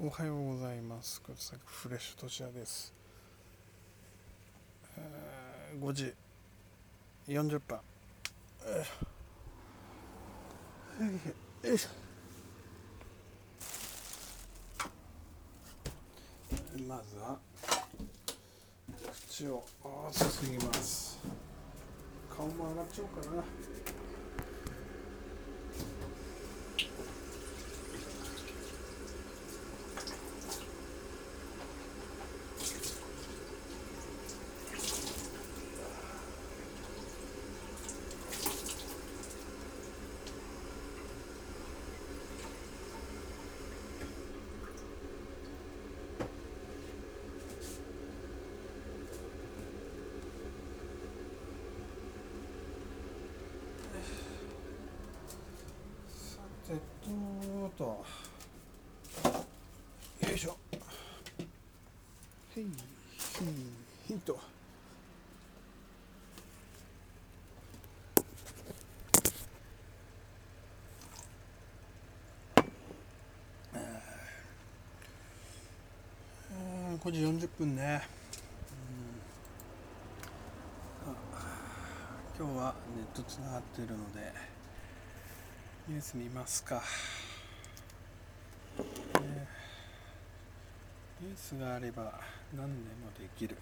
おはようございます。フレッシュとしやです。えー5時40分。えーよいしょまずは口をあーすすぎます。顔も上がっちゃおうかな。さてと。よいしょ。へいヒントえー。5時40分ね、うん。あ今日はネットつながっているのでニュース見ますか、えーニュースがあれば何でもできる。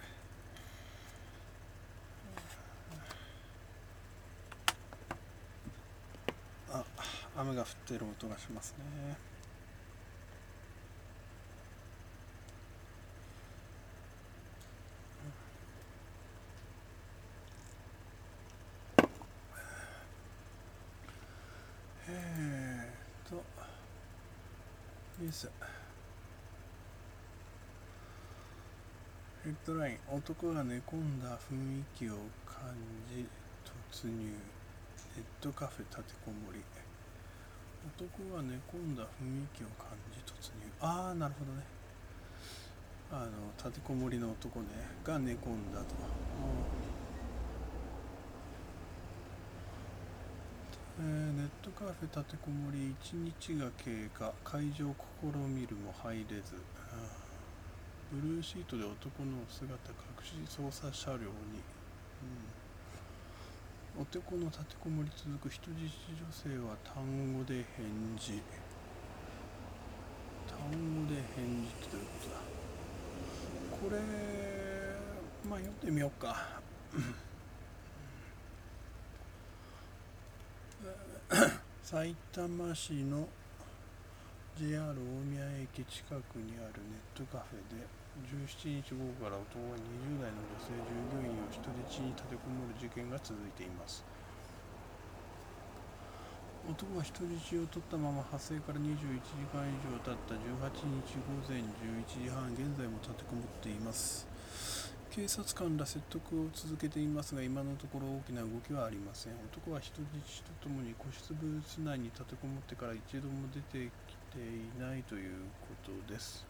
あ雨が降ってる音がしますね。えーっとニュースヘッドライン。男が寝込んだ雰囲気を感じ突入。ネットカフェ立てこもり。男が寝込んだ雰囲気を感じ突入。ああなるほどね。あの立てこもりの男ね。が寝込んだと、えーネットカフェ立てこもり。1日が経過。会場試みるも入れず。ブルーシートで男の姿隠し捜査車両に、うん、男の立てこもり続く人質女性は単語で返事。単語で返事ってどういうことだ？これまあ読んでみようか。さいたま市の JR 大宮駅近くにあるネットカフェで17日午後から男が20代の女性従業員を人質に立てこもる事件が続いています。男は人質を取ったまま発生から21時間以上経った18日午前11時半現在も立てこもっています。警察官ら説得を続けていますが今のところ大きな動きはありません。男は人質とともに個室ブース内に立てこもってから一度も出てていないということです。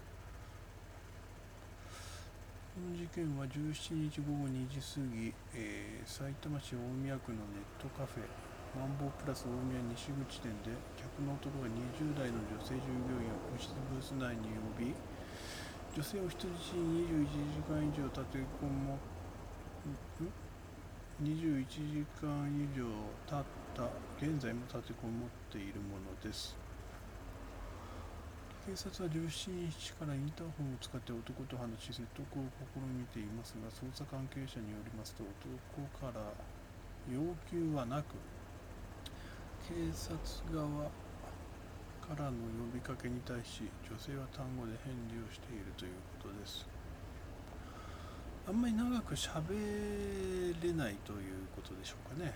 この事件は17日午後2時過ぎ、えー、埼玉市大宮区のネットカフェマンボウプラス大宮西口店で客の男が20代の女性従業員を個室ブース内に呼び女性を人質に21時間以上立てこも21時間以上経った現在も立てこもっているものです。警察は17日からインターホンを使って男と話し説得を試みていますが捜査関係者によりますと男から要求はなく警察側からの呼びかけに対し女性は単語で返事をしているということです。あんまり長く喋れないということでしょうかね。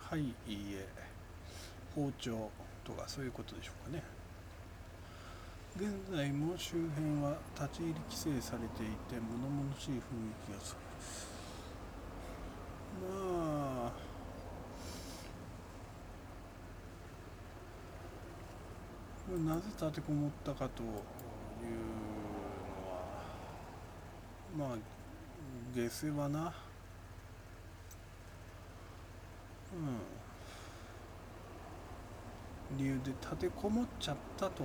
はいいいえ包丁とかそういうことでしょうかね。現在も周辺は立ち入り規制されていて物々しい雰囲気がする。まあなぜ立てこもったかというのはまあ下世話なうん。理由で立てこもっちゃったと。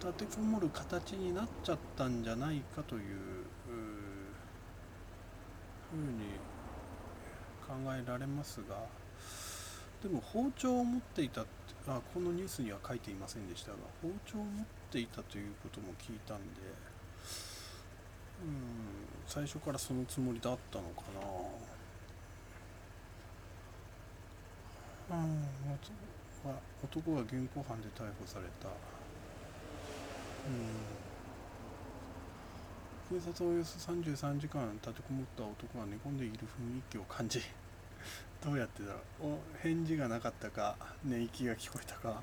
立てこもる形になっちゃったんじゃないかといううふうに考えられますがでも包丁を持っていたあこのニュースには書いていませんでしたが包丁を持っていたということも聞いたんでうん最初からそのつもりだったのかな。うん男が現行犯で逮捕された。警察はおよそ33時間立てこもった男が寝込んでいる雰囲気を感じどうやってだろうお返事がなかったか寝息が聞こえたか。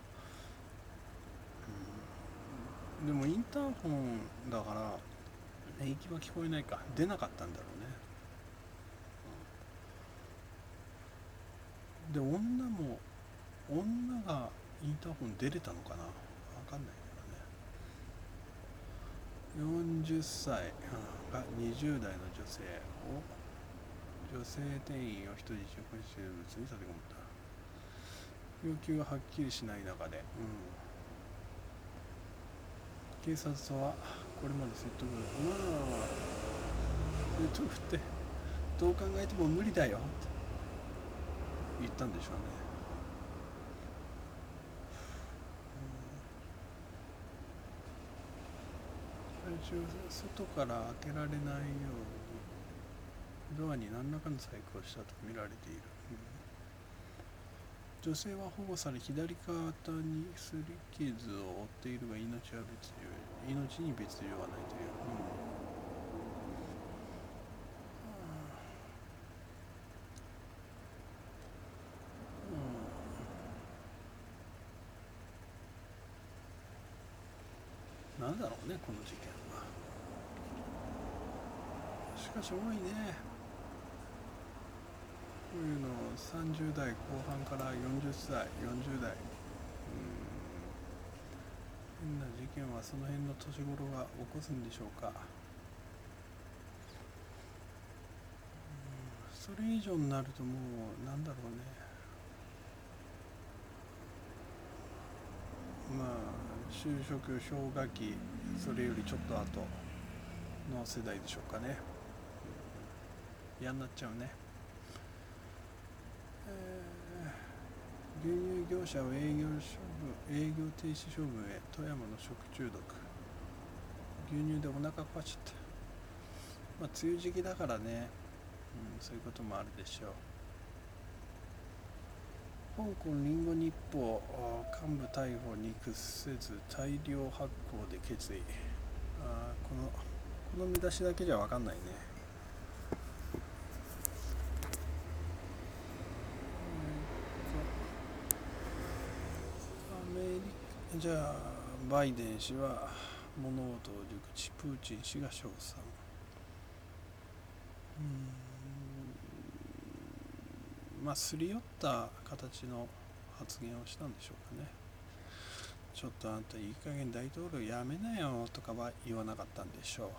うん。でもインターホンだから寝息は聞こえないか。出なかったんだろうね。で女も女がインターホン出れたのかな？分かんない40歳。が20代の女性。を女性店員を人質をしている物に立てこもった。要求がはっきりしない中で、うん、警察はこれまで説得まあ。説得ってどう考えても無理だよって言ったんでしょうね。中外から開けられないようにドアに何らかの細工をしたと見られている、うん、女性は保護され左肩に擦り傷を負っているが命は別命に別状はないという、うん、なんだろうねこの事件は。しかし多いね。こういうの30代後半から40歳40代。変な事件はその辺の年頃が起こすんでしょうか。それ以上になるともうなんだろうねまあ就職氷河期それよりちょっと後の世代でしょうかね。嫌になっちゃうね。牛乳業者を営業処分営業停止処分へ富山の食中毒。牛乳でお腹壊しちゃったまあ梅雨時期だからね、うん、そういうこともあるでしょう。香港リンゴ日報幹部逮捕に屈せず大量発行で決意。あこのこの見出しだけじゃ分かんないね。アメリカじゃあバイデン氏は物事を熟知。プーチン氏が称賛。うん。まあすり寄った形の発言をしたんでしょうかねちょっとあんたいい加減大統領やめなよとかは言わなかったんでしょう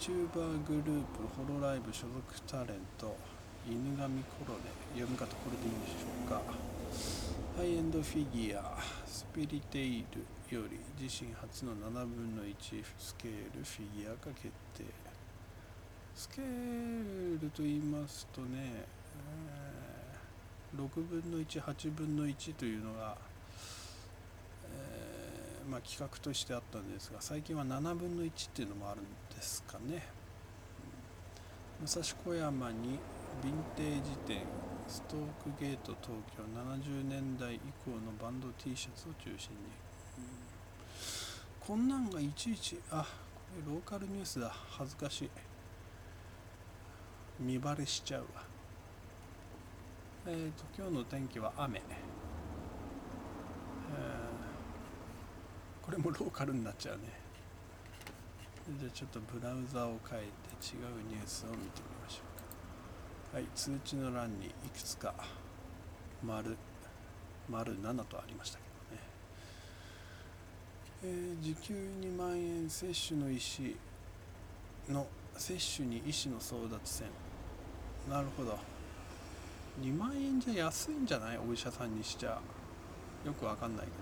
VTuber グループホロライブ所属タレント犬神コロネ読み方これでいいんでしょうかハイエンドフィギュアスピリテイルより自身初の7分の1スケールフィギュアが決定スケールと言いますとね、えー、6分の18分の1というのが、えー、まあ、企画としてあったんですが最近は7分の1っていうのもあるんですかね。武蔵小山にヴィンテージ店ストークゲート東京70年代以降のバンド T シャツを中心に、うん、こんなんがいちいちあこれローカルニュースだ。恥ずかしい。見バレしちゃうわ。えっ、ー、と今日の天気は雨、えー、これもローカルになっちゃうね。じゃあちょっとブラウザを変えて違うニュースを見てみましょうはい通知の欄にいくつか丸丸7とありましたけどね、えー、時給2万円接種の医師の接種に医師の争奪戦。なるほど。2万円じゃ安いんじゃない？お医者さんにしちゃよくわかんないけど。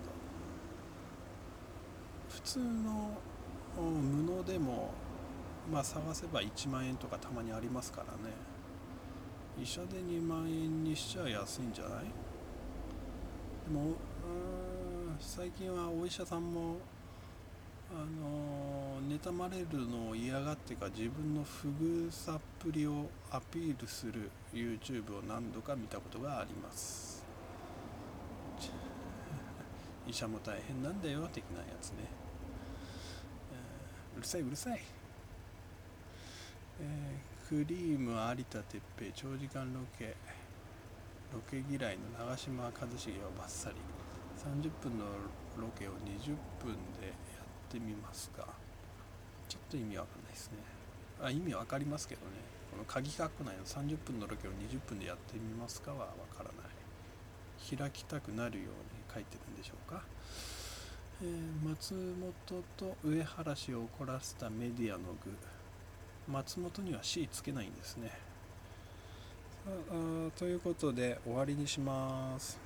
普通の無能でもまあ探せば1万円とかたまにありますからね。医者で2万円にしちゃ安いんじゃない？でも最近はお医者さんもあの妬まれるのを嫌がってか自分の不遇さっぷりをアピールする YouTube を何度か見たことがあります。医者も大変なんだよ的なやつね、うるさいうるさい、えー、クリーム有田哲平長時間ロケ。ロケ嫌いの長嶋一茂をバッサリ。30分のロケを20分でってみますか。ちょっと意味わかんないですね。あ意味わかりますけどね。この鍵括弧内の30分のロケを20分でやってみますかはわからない。開きたくなるように書いてるんでしょうか、えー、松本と上原氏を怒らせたメディアの具。松本には C つけないんですね。あということで終わりにします。